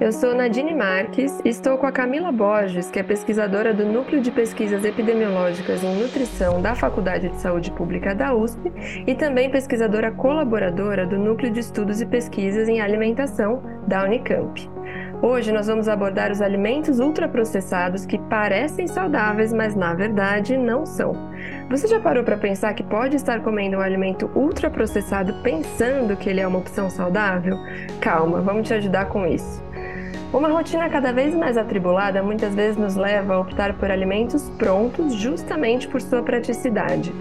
Eu sou Nadine Marques e estou com a Camila Borges, que é pesquisadora do Núcleo de Pesquisas Epidemiológicas em Nutrição da Faculdade de Saúde Pública da USP e também pesquisadora colaboradora do Núcleo de Estudos e Pesquisas em Alimentação da Unicamp. Hoje nós vamos abordar os alimentos ultraprocessados que parecem saudáveis, mas na verdade não são. Você já parou para pensar que pode estar comendo um alimento ultraprocessado pensando que ele é uma opção saudável? Calma, vamos te ajudar com isso. Uma rotina cada vez mais atribulada muitas vezes nos leva a optar por alimentos prontos justamente por sua praticidade.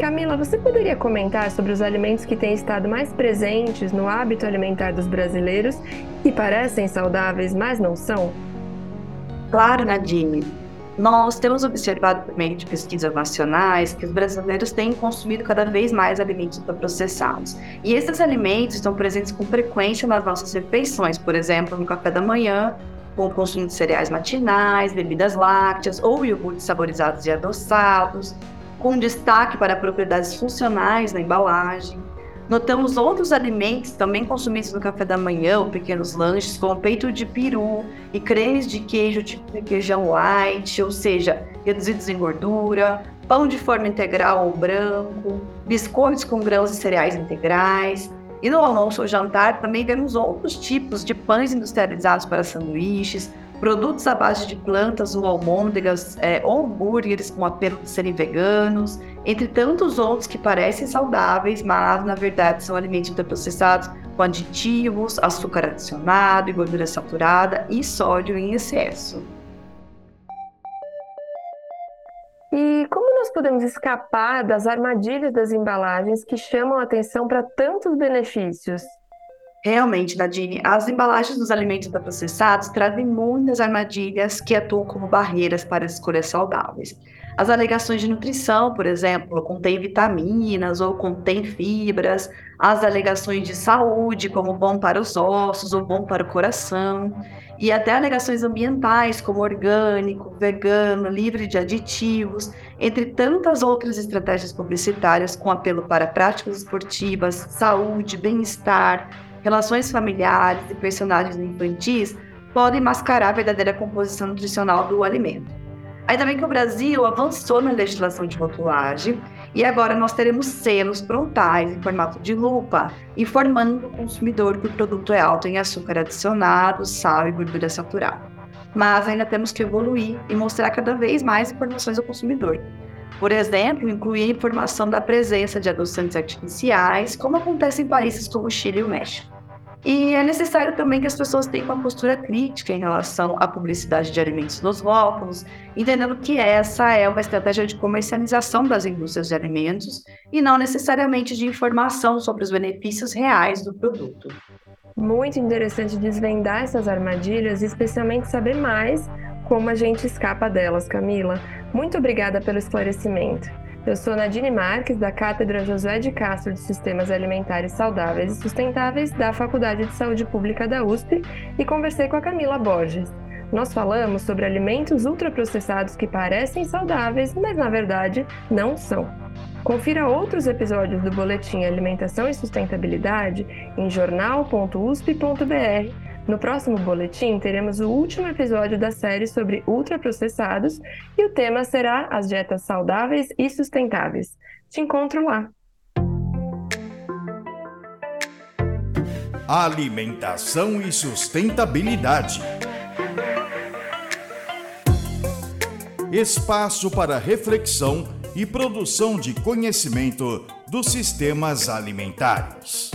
Camila, você poderia comentar sobre os alimentos que têm estado mais presentes no hábito alimentar dos brasileiros e parecem saudáveis, mas não são? Claro, Nadine. Nós temos observado por meio de pesquisas nacionais que os brasileiros têm consumido cada vez mais alimentos processados. E esses alimentos estão presentes com frequência nas nossas refeições, por exemplo, no café da manhã, com o consumo de cereais matinais, bebidas lácteas ou iogurtes saborizados e adoçados, com destaque para propriedades funcionais na embalagem. Notamos outros alimentos também consumidos no café da manhã ou pequenos lanches, como peito de peru e cremes de queijo tipo requeijão light, ou seja, reduzidos em gordura, pão de forma integral ou branco, biscoitos com grãos e cereais integrais. E no almoço ou jantar também vemos outros tipos de pães industrializados para sanduíches, produtos à base de plantas ou almôndegas é, hambúrgueres com apelo de serem veganos, entre tantos outros que parecem saudáveis, mas na verdade são alimentos ultraprocessados com aditivos, açúcar adicionado, gordura saturada e sódio em excesso. E como nós podemos escapar das armadilhas das embalagens que chamam a atenção para tantos benefícios? Realmente, Nadine, as embalagens dos alimentos processados trazem muitas armadilhas que atuam como barreiras para as escolhas saudáveis. As alegações de nutrição, por exemplo, contém vitaminas ou contém fibras, as alegações de saúde, como bom para os ossos ou bom para o coração, e até alegações ambientais, como orgânico, vegano, livre de aditivos, entre tantas outras estratégias publicitárias com apelo para práticas esportivas, saúde, bem-estar, relações familiares e personagens infantis podem mascarar a verdadeira composição nutricional do alimento. Ainda bem que o Brasil avançou na legislação de rotulagem e agora nós teremos selos frontais em formato de lupa, informando o consumidor que o produto é alto em açúcar adicionado, sal e gordura saturada. Mas ainda temos que evoluir e mostrar cada vez mais informações ao consumidor. Por exemplo, incluir informação da presença de adoçantes artificiais, como acontece em países como o Chile e o México. E é necessário também que as pessoas tenham uma postura crítica em relação à publicidade de alimentos nos rótulos, entendendo que essa é uma estratégia de comercialização das indústrias de alimentos e não necessariamente de informação sobre os benefícios reais do produto. Muito interessante desvendar essas armadilhas e especialmente saber mais como a gente escapa delas, Camila. Muito obrigada pelo esclarecimento. Eu sou Nadine Marques, da Cátedra Josué de Castro de Sistemas Alimentares Saudáveis e Sustentáveis da Faculdade de Saúde Pública da USP e conversei com a Camila Borges. Nós falamos sobre alimentos ultraprocessados que parecem saudáveis, mas na verdade não são. Confira outros episódios do Boletim Alimentação e Sustentabilidade em jornal.usp.br no próximo boletim, teremos o último episódio da série sobre ultraprocessados e o tema será as dietas saudáveis e sustentáveis. Te encontro lá. Alimentação e sustentabilidade. Espaço para reflexão e produção de conhecimento dos sistemas alimentares.